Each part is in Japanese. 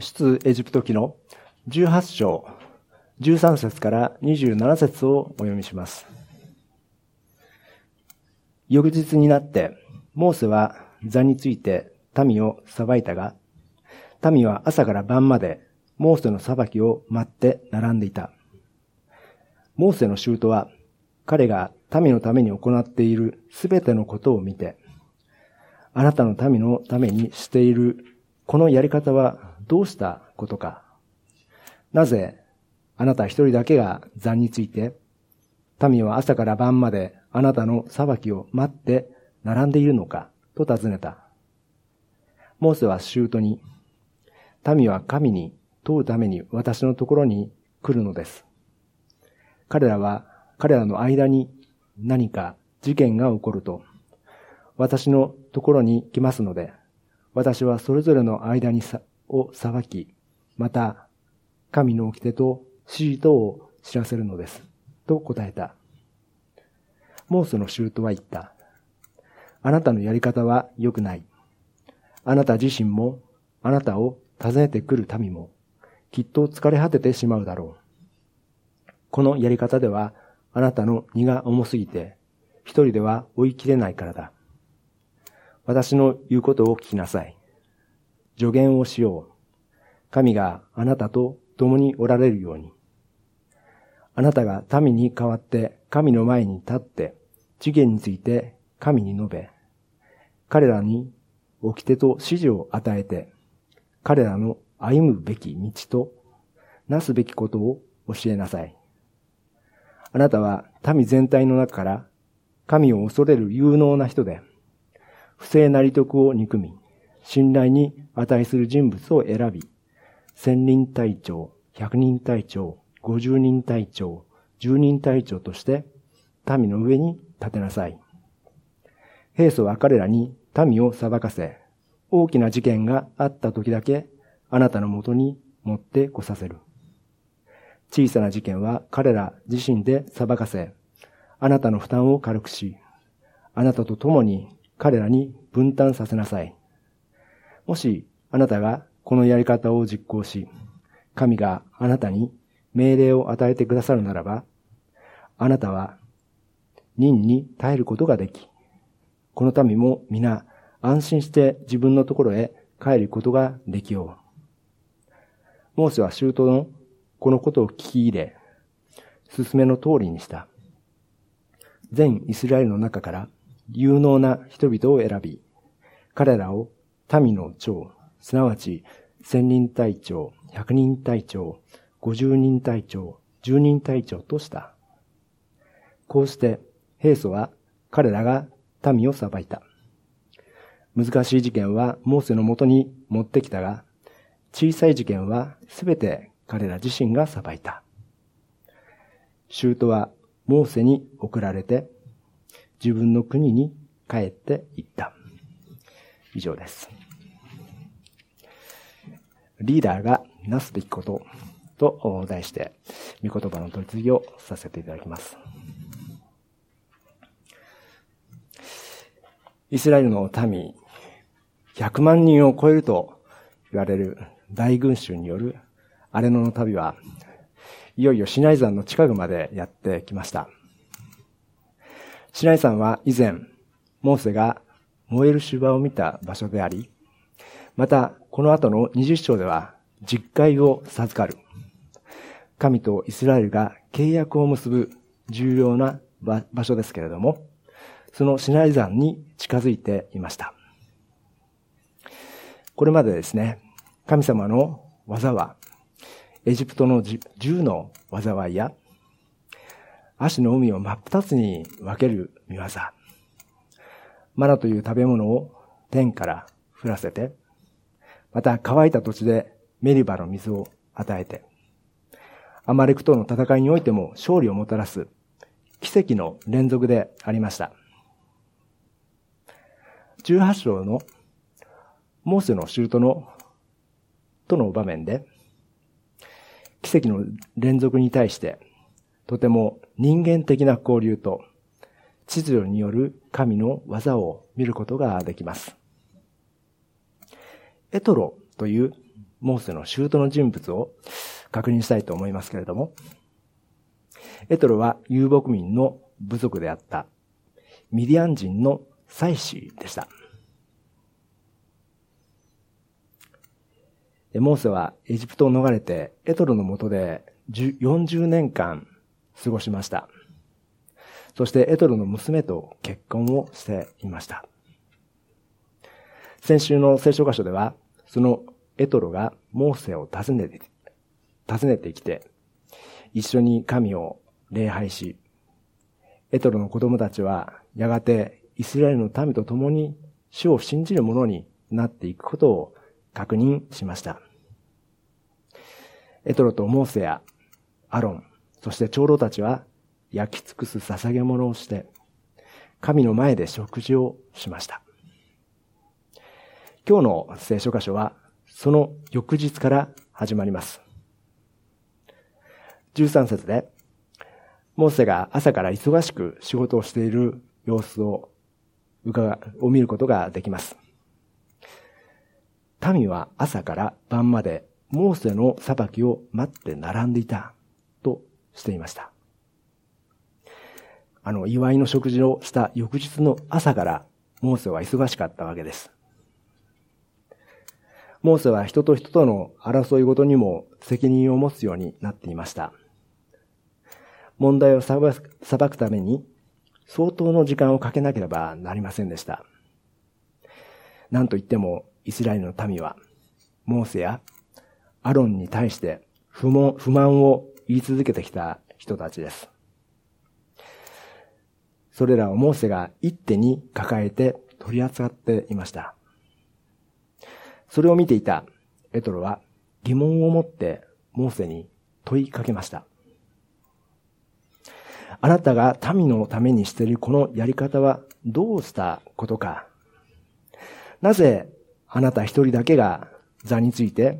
出エジプト記の18章13節から27節をお読みします。翌日になって、モーセは座について民を裁いたが、民は朝から晩までモーセの裁きを待って並んでいた。モーセの舅は彼が民のために行っているすべてのことを見て、あなたの民のためにしているこのやり方はどうしたことか。なぜあなた一人だけが残について、民は朝から晩まであなたの裁きを待って並んでいるのかと尋ねた。モーセは舅に、民は神に問うために私のところに来るのです。彼らは彼らの間に何か事件が起こると、私のところに来ますので、私はそれぞれの間にさを裁き、また神の掟と指示とを知らせるのです。と答えた。モーセの舅は言った。あなたのやり方は良くない。あなた自身も、あなたを訪ねてくる民も、きっと疲れ果ててしまうだろう。このやり方では、あなたの荷が重すぎて、一人では追い切れないからだ。私の言うことを聞きなさい。助言をしよう。神があなたと共におられるように。あなたが民に代わって神の前に立って、次元について神に述べ、彼らに掟と指示を与えて、彼らの歩むべき道と、なすべきことを教えなさい。あなたは民全体の中から神を恐れる有能な人で、不正な利得を憎み、信頼に値する人物を選び、千人隊長、百人隊長、五十人隊長、十人隊長として民の上に立てなさい。平素は彼らに民を裁かせ、大きな事件があった時だけあなたのもとに持ってこさせる。小さな事件は彼ら自身で裁かせ、あなたの負担を軽くし、あなたと共に彼らに分担させなさい。もしあなたがこのやり方を実行し、神があなたに命令を与えてくださるならば、あなたは任に耐えることができ、この民も皆安心して自分のところへ帰ることができよう。モーセは周到のこのことを聞き入れ、進めの通りにした。全イスラエルの中から有能な人々を選び、彼らを民の長、すなわち千人隊長、百人隊長、五十人隊長、十人隊長とした。こうして平素は彼らが民を裁いた。難しい事件はモーセのもとに持ってきたが、小さい事件はすべて彼ら自身が裁いた。シュートはモーセに送られて、自分の国に帰っていった。以上です。リーダーがなすべきことと題して、御言葉の取り次ぎをさせていただきます。イスラエルの民、100万人を超えると言われる大群衆による荒れ野の旅は、いよいよシナイ山の近くまでやってきました。シナイ山は以前、モーセが燃える芝を見た場所であり、また、この後の20章では、実会を授かる。神とイスラエルが契約を結ぶ重要な場所ですけれども、そのシナイ山に近づいていました。これまでですね、神様の技は、エジプトの銃の災いや、足の海を真っ二つに分ける見業、マナという食べ物を天から降らせて、また乾いた土地でメリバの水を与えて、アマレクとの戦いにおいても勝利をもたらす奇跡の連続でありました。18章のモーセの舅のとの場面で、奇跡の連続に対して、とても人間的な交流と、秩序による神の技を見ることができます。エトロというモーセの舅の人物を確認したいと思いますけれども、エトロは遊牧民の部族であったミディアン人の祭司でした。モーセはエジプトを逃れてエトロの下で40年間過ごしました。そしてエトロの娘と結婚をしていました。先週の聖書箇所では、そのエトロがモーセを訪ねて、訪ねてきて、一緒に神を礼拝し、エトロの子供たちはやがてイスラエルの民と共に主を信じる者になっていくことを確認しました。エトロとモーセやアロン、そして長老たちは焼き尽くす捧げ物をして、神の前で食事をしました。今日の聖書箇所は、その翌日から始まります。13節で、モーセが朝から忙しく仕事をしている様子を伺を見ることができます。民は朝から晩までモーセの裁きを待って並んでいたとしていました。あの、祝いの食事をした翌日の朝からモーセは忙しかったわけです。モーセは人と人との争いごとにも責任を持つようになっていました。問題を裁くために相当の時間をかけなければなりませんでした。なんといってもイスラエルの民は、モーセやアロンに対して不満不満を言い続けてきた人たちです。それらをモーセが一手に抱えて取り扱っていました。それを見ていたエトロは疑問を持ってモーセに問いかけました。あなたが民のためにしているこのやり方はどうしたことかなぜあなた一人だけが座について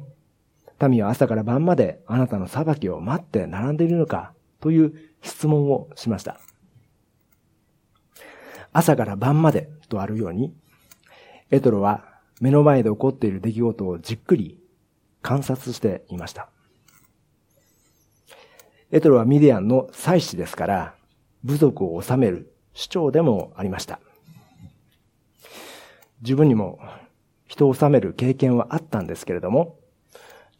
民は朝から晩まであなたの裁きを待って並んでいるのかという質問をしました。朝から晩までとあるように、エトロは目の前で起こっている出来事をじっくり観察していました。エトロはミディアンの祭司ですから、部族を治める主張でもありました。自分にも人を治める経験はあったんですけれども、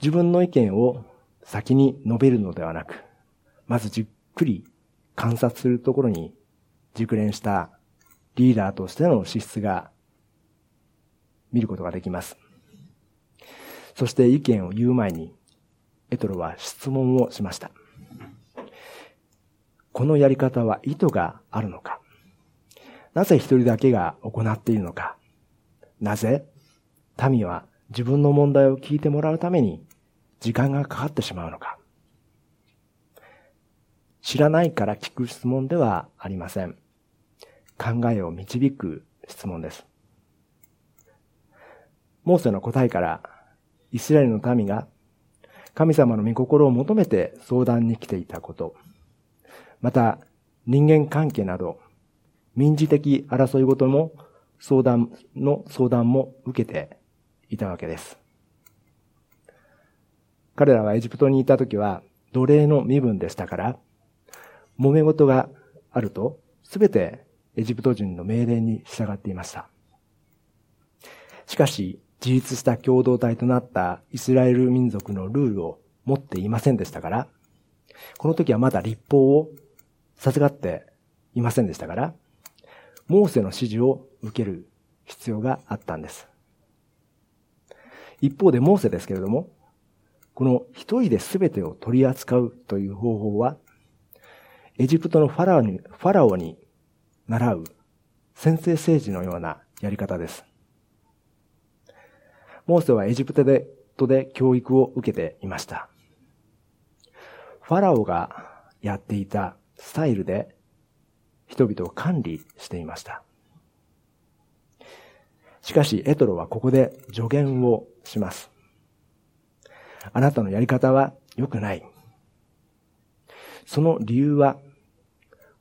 自分の意見を先に述べるのではなく、まずじっくり観察するところに熟練したリーダーとしての資質が見ることができます。そして意見を言う前に、エトロは質問をしました。このやり方は意図があるのか？なぜ一人だけが行っているのか？なぜ民は自分の問題を聞いてもらうために時間がかかってしまうのか？知らないから聞く質問ではありません。考えを導く質問です。モーセの答えから、イスラエルの民が神様の御心を求めて相談に来ていたこと、また人間関係など民事的争いごとも相談の相談も受けていたわけです。彼らはエジプトにいた時は奴隷の身分でしたから、揉め事があるとすべてエジプト人の命令に従っていました。しかし、自立した共同体となったイスラエル民族のルールを持っていませんでしたから、この時はまだ立法を授かっていませんでしたから、モーセの指示を受ける必要があったんです。一方でモーセですけれども、この一人で全てを取り扱うという方法は、エジプトのファラオに、ファラオに習う先制政治のようなやり方です。モーセはエジプトで、とで教育を受けていました。ファラオがやっていたスタイルで人々を管理していました。しかし、エトロはここで助言をします。あなたのやり方は良くない。その理由は、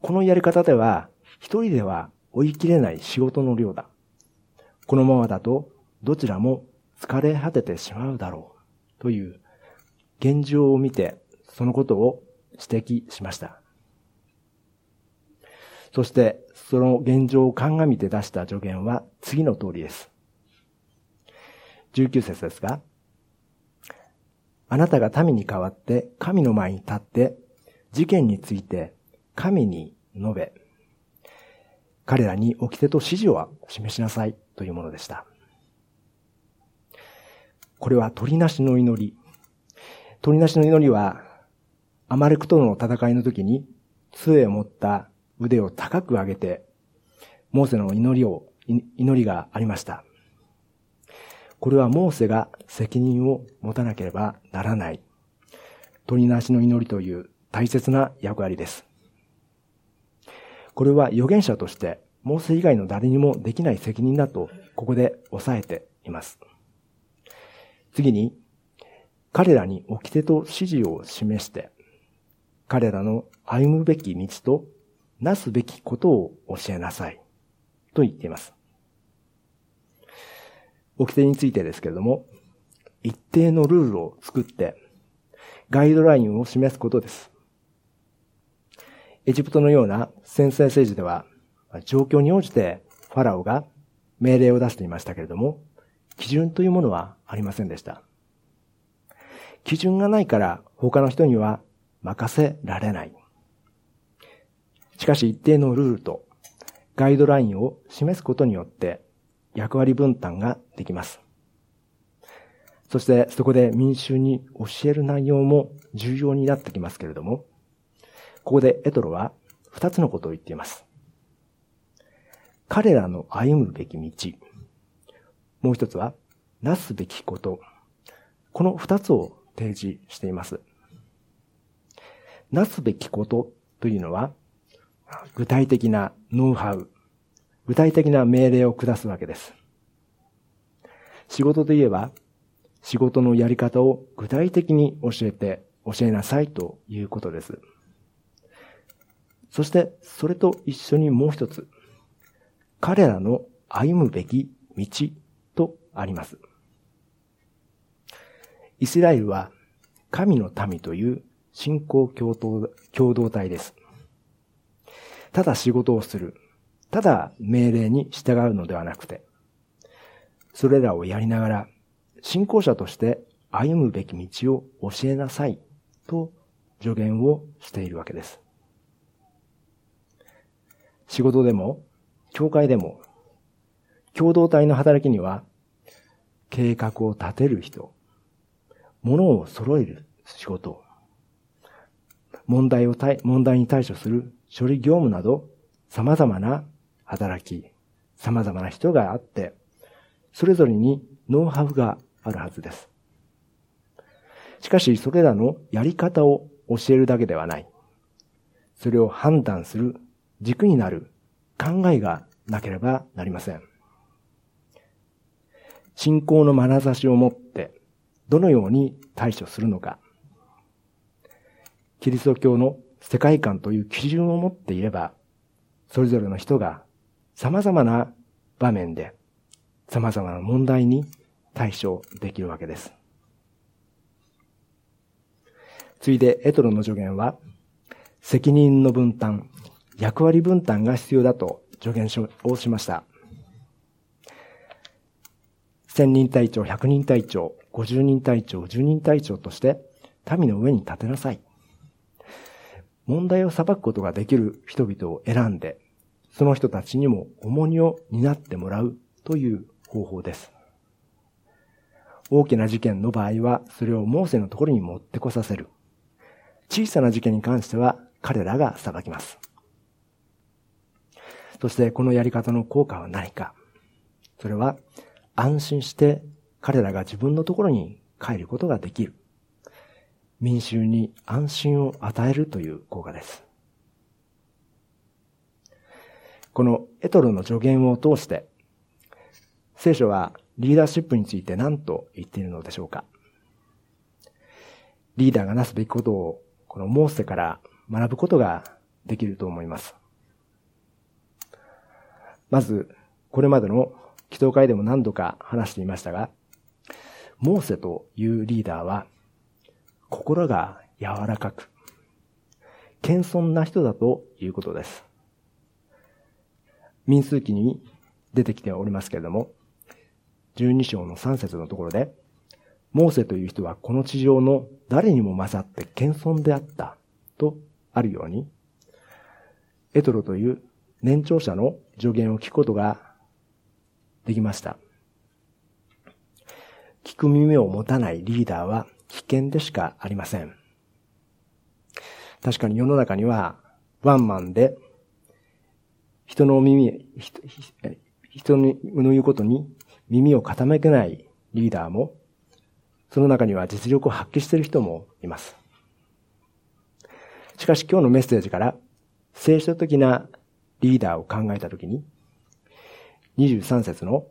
このやり方では一人では追い切れない仕事の量だ。このままだとどちらも疲れ果ててしまうだろう。という現状を見てそのことを指摘しました。そしてその現状を鑑みて出した助言は次の通りです。19節ですが、あなたが民に代わって神の前に立って事件について神に述べ、彼らに掟と指示を示しなさいというものでした。これは鳥なしの祈り。鳥なしの祈りは、アマレクとの戦いの時に杖を持った腕を高く上げて、モーセの祈りを、祈りがありました。これはモーセが責任を持たなければならない。鳥なしの祈りという大切な役割です。これは預言者として、モーセ以外の誰にもできない責任だと、ここで抑えています。次に、彼らに掟と指示を示して、彼らの歩むべき道となすべきことを教えなさい。と言っています。掟についてですけれども、一定のルールを作って、ガイドラインを示すことです。エジプトのような先制政治では、状況に応じてファラオが命令を出していましたけれども、基準というものはありませんでした。基準がないから他の人には任せられない。しかし一定のルールとガイドラインを示すことによって役割分担ができます。そしてそこで民衆に教える内容も重要になってきますけれども、ここでエトロは二つのことを言っています。彼らの歩むべき道。もう一つは、なすべきこと。この二つを提示しています。なすべきことというのは、具体的なノウハウ、具体的な命令を下すわけです。仕事で言えば、仕事のやり方を具体的に教えて、教えなさいということです。そして、それと一緒にもう一つ、彼らの歩むべき道あります。イスラエルは神の民という信仰共同共同体です。ただ仕事をする。ただ命令に従うのではなくて、それらをやりながら、信仰者として歩むべき道を教えなさいと助言をしているわけです。仕事でも、教会でも、共同体の働きには、計画を立てる人、物を揃える仕事、問題を問題に対処する処理業務など、様々な働き、様々な人があって、それぞれにノウハウがあるはずです。しかし、それらのやり方を教えるだけではない。それを判断する軸になる考えがなければなりません。信仰の眼差しを持ってどのように対処するのか。キリスト教の世界観という基準を持っていれば、それぞれの人が様々な場面で様々な問題に対処できるわけです。ついでエトロの助言は、責任の分担、役割分担が必要だと助言をしました。千人隊長、百人隊長、五十人隊長、十人隊長として民の上に立てなさい。問題を裁くことができる人々を選んで、その人たちにも重荷を担ってもらうという方法です。大きな事件の場合は、それをモーセのところに持ってこさせる。小さな事件に関しては、彼らが裁きます。そしてこのやり方の効果は何か。それは安心して彼らが自分のところに帰ることができる。民衆に安心を与えるという効果です。このエトロの助言を通して、聖書はリーダーシップについて何と言っているのでしょうかリーダーがなすべきことをこのモーセから学ぶことができると思います。まず、これまでの祈祷会でも何度か話していましたが、モーセというリーダーは、心が柔らかく、謙遜な人だということです。民数記に出てきておりますけれども、12章の3節のところで、モーセという人はこの地上の誰にも勝って謙遜であったとあるように、エトロという年長者の助言を聞くことができました。聞く耳を持たないリーダーは危険でしかありません。確かに世の中にはワンマンで人の耳、人の言うことに耳を傾けないリーダーも、その中には実力を発揮している人もいます。しかし今日のメッセージから聖書的なリーダーを考えたときに、23節の、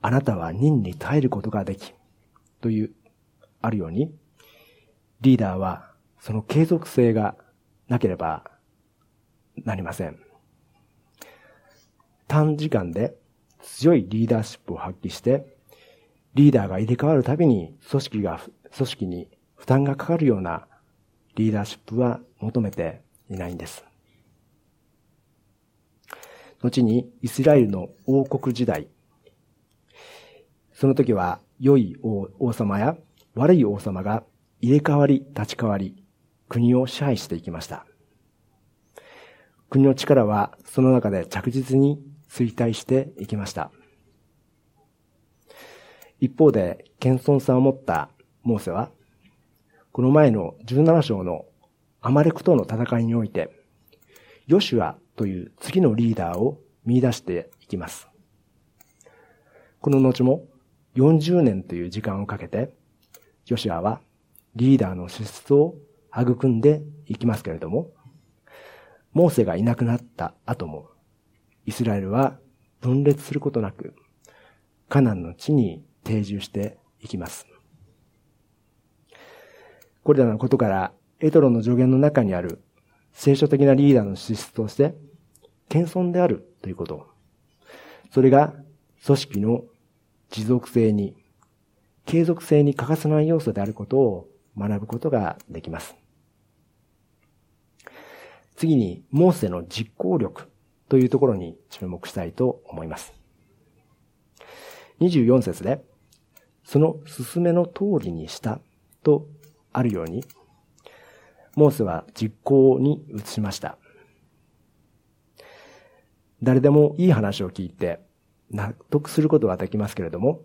あなたは任に耐えることができ、という、あるように、リーダーはその継続性がなければなりません。短時間で強いリーダーシップを発揮して、リーダーが入れ替わるたびに組織が、組織に負担がかかるようなリーダーシップは求めていないんです。後にイスラエルの王国時代、その時は良い王様や悪い王様が入れ替わり立ち替わり、国を支配していきました。国の力はその中で着実に衰退していきました。一方で、謙遜さを持ったモーセは、この前の17章のアマレクとの戦いにおいて、ヨシュアという次のリーダーを見出していきます。この後も40年という時間をかけて、ヨシュアはリーダーの資質を育んでいきますけれども、モーセがいなくなった後も、イスラエルは分裂することなく、カナンの地に定住していきます。これらのことから、エトロの助言の中にある聖書的なリーダーの資質として、謙遜であるということ。それが組織の持続性に、継続性に欠かせない要素であることを学ぶことができます。次に、モーセの実行力というところに注目したいと思います。24節で、その進めの通りにしたとあるように、モーセは実行に移しました。誰でもいい話を聞いて納得することはできますけれども、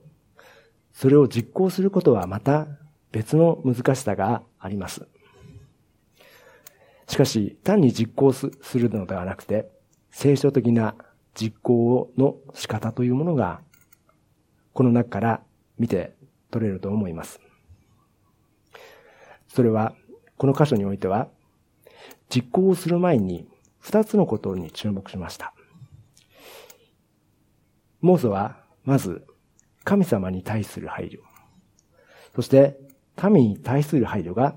それを実行することはまた別の難しさがあります。しかし、単に実行するのではなくて、聖書的な実行の仕方というものが、この中から見て取れると思います。それは、この箇所においては、実行をする前に二つのことに注目しました。モーセは、まず、神様に対する配慮。そして、神に対する配慮が、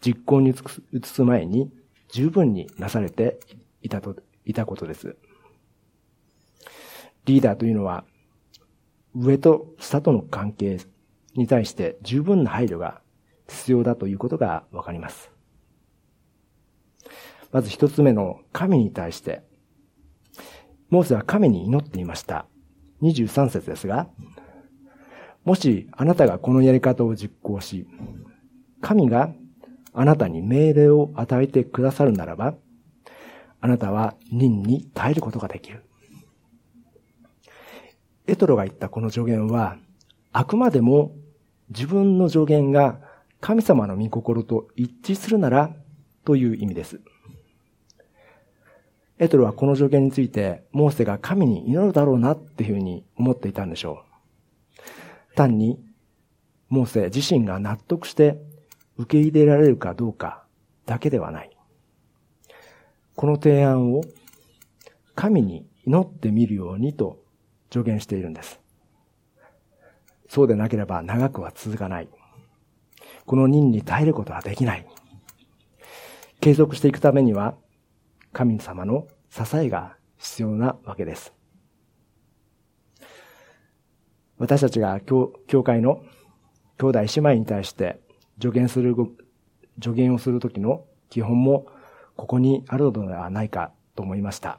実行に移す前に十分になされていたと、いたことです。リーダーというのは、上と下との関係に対して十分な配慮が必要だということがわかります。まず一つ目の神に対して、モーセは神に祈っていました。23節ですが、もしあなたがこのやり方を実行し、神があなたに命令を与えてくださるならば、あなたは任に耐えることができる。エトロが言ったこの助言は、あくまでも自分の助言が神様の御心と一致するならという意味です。エトロはこの助言について、モーセが神に祈るだろうなっていうふうに思っていたんでしょう。単に、モーセ自身が納得して受け入れられるかどうかだけではない。この提案を神に祈ってみるようにと助言しているんです。そうでなければ長くは続かない。この任に耐えることはできない。継続していくためには、神様の支えが必要なわけです。私たちが教教会の兄弟姉妹に対して助言する、助言をするときの基本もここにあるのではないかと思いました。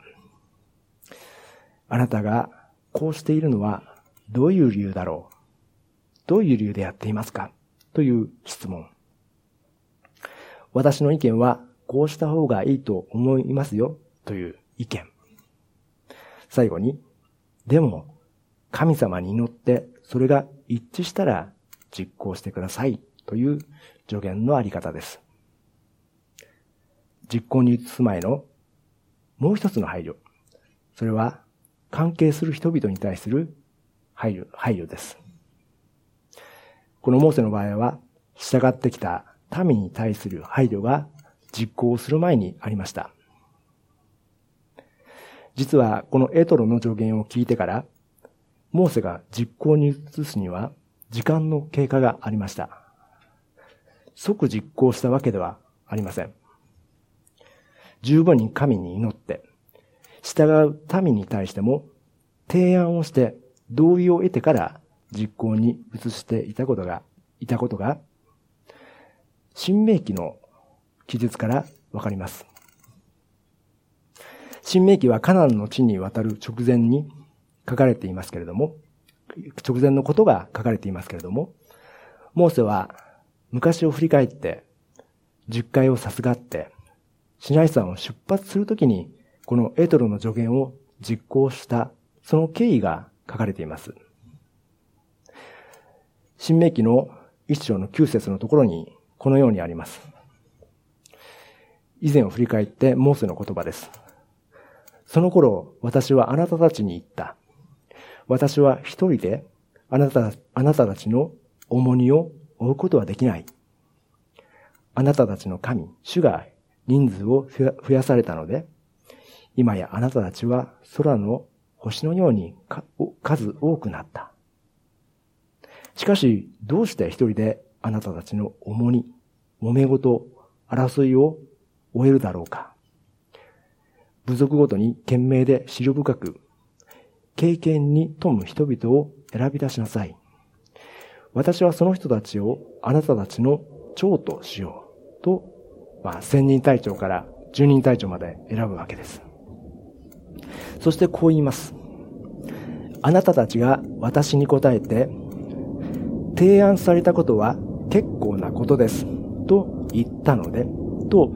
あなたがこうしているのはどういう理由だろう？どういう理由でやっていますか？という質問。私の意見はこうした方がいいと思いますよという意見。最後に、でも神様に祈ってそれが一致したら実行してくださいという助言のあり方です。実行に移す前のもう一つの配慮。それは関係する人々に対する配慮配慮です。このモーセの場合は、従ってきた民に対する配慮が実行する前にありました。実はこのエトロの助言を聞いてから、モーセが実行に移すには時間の経過がありました。即実行したわけではありません。十分に神に祈って、従う民に対しても提案をして同意を得てから実行に移していたことが、いたことが、新明記の記述からわかります。新明記はカナンの地に渡る直前に書かれていますけれども、直前のことが書かれていますけれども、モーセは昔を振り返って、十回をさすがって、シナイ山を出発するときに、このエトロの助言を実行した、その経緯が書かれています。新明記の一章の九節のところに、このようにあります。以前を振り返ってモーセの言葉です。その頃、私はあなたたちに言った。私は一人であなた、あなたたちの重荷を負うことはできない。あなたたちの神、主が人数を増やされたので、今やあなたたちは空の星のように数多くなった。しかし、どうして一人であなたたちの重荷、揉め事、争いを終えるだろうか。部族ごとに懸命で資料深く、経験に富む人々を選び出しなさい。私はその人たちをあなたたちの長としよう。と、まあ、千人隊長から十人隊長まで選ぶわけです。そしてこう言います。あなたたちが私に答えて、提案されたことは結構なことです。と言ったので、と、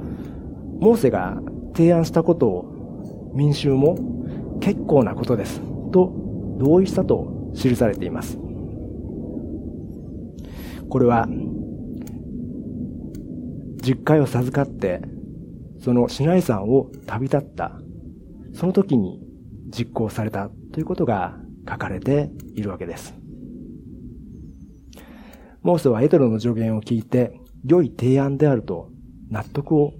モーセが提案したことを民衆も結構なことです。と同意したと記されています。これは、実会を授かって、その市内山を旅立った、その時に実行されたということが書かれているわけです。モーセはエトロの助言を聞いて、良い提案であると納得を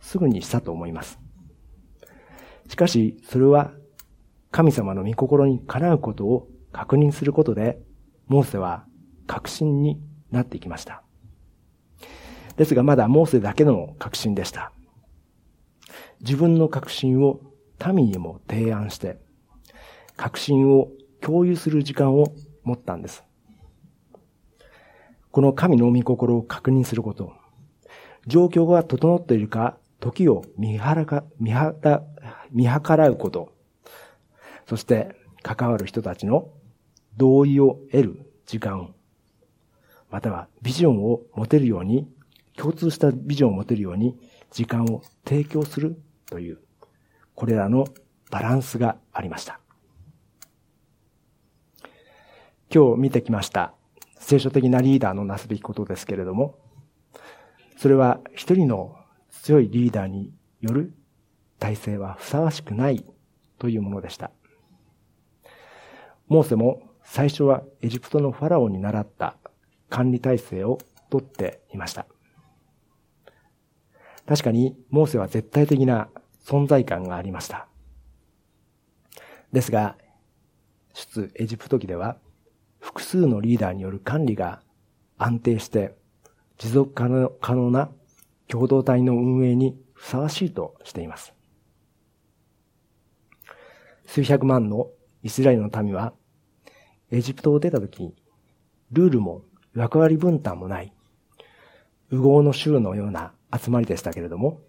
すぐにしたと思います。しかし、それは神様の御心にかなうことを確認することで、モーセは確信になっていきました。ですがまだモーセだけの確信でした。自分の確信を民にも提案して、確信を共有する時間を持ったんです。この神の御心を確認すること、状況が整っているか、時を見計ら見見計らうこと、そして関わる人たちの同意を得る時間、またはビジョンを持てるように、共通したビジョンを持てるように時間を提供するという、これらのバランスがありました。今日見てきました聖書的なリーダーのなすべきことですけれども、それは一人の強いリーダーによる体制はふさわしくないというものでした。モーセも最初はエジプトのファラオに習った管理体制をとっていました。確かにモーセは絶対的な存在感がありました。ですが、出エジプト記では複数のリーダーによる管理が安定して持続可能な共同体の運営にふさわしいとしています。数百万のイスラエルの民はエジプトを出た時、ルールも役割分担もない、右合の州のような集まりでしたけれども、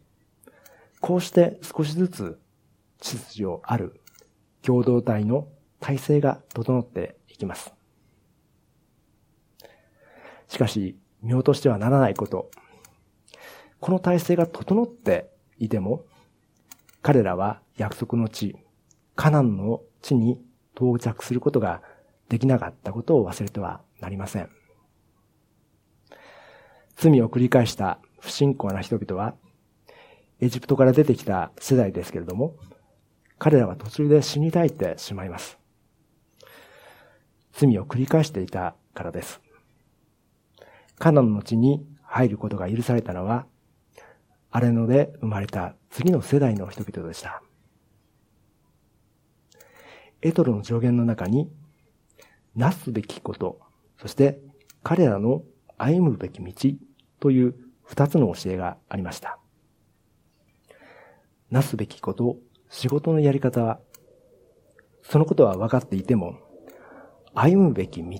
こうして少しずつ秩序ある共同体の体制が整っていきます。しかし、見落としてはならないこと。この体制が整っていても、彼らは約束の地、カナンの地に到着することができなかったことを忘れてはなりません。罪を繰り返した不信仰な人々は、エジプトから出てきた世代ですけれども、彼らは途中で死に絶えてしまいます。罪を繰り返していたからです。カナンの地に入ることが許されたのは、アレノで生まれた次の世代の人々でした。エトロの上限の中に、なすべきこと、そして彼らの歩むべき道という二つの教えがありました。なすべきこと、仕事のやり方は、そのことは分かっていても、歩むべき道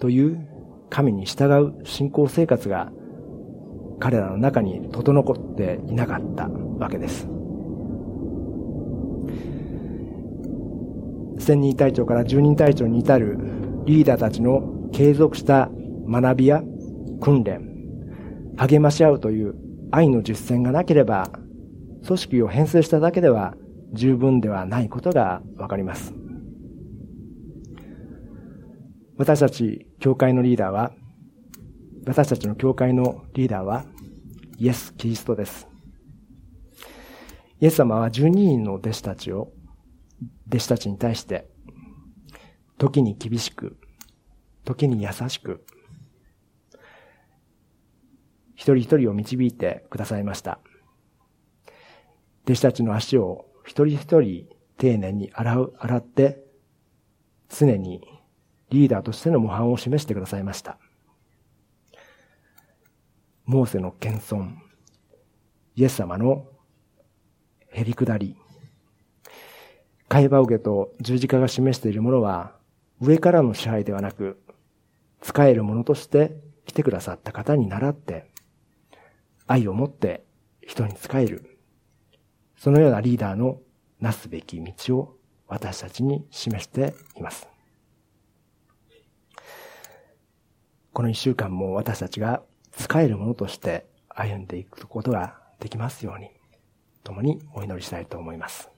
という神に従う信仰生活が彼らの中に整っていなかったわけです。千人隊長から十人隊長に至るリーダーたちの継続した学びや訓練、励まし合うという愛の実践がなければ、組織を編成しただけでは十分ではないことがわかります。私たち教会のリーダーは、私たちの教会のリーダーは、イエス・キリストです。イエス様は12人の弟子たちを、弟子たちに対して、時に厳しく、時に優しく、一人一人を導いてくださいました。弟子たちの足を一人一人丁寧に洗う、洗って、常にリーダーとしての模範を示してくださいました。モーセの謙遜、イエス様のへり下り、会話受けと十字架が示しているものは、上からの支配ではなく、使えるものとして来てくださった方に倣って、愛を持って人に仕える。そのようなリーダーのなすべき道を私たちに示しています。この一週間も私たちが使えるものとして歩んでいくことができますように、共にお祈りしたいと思います。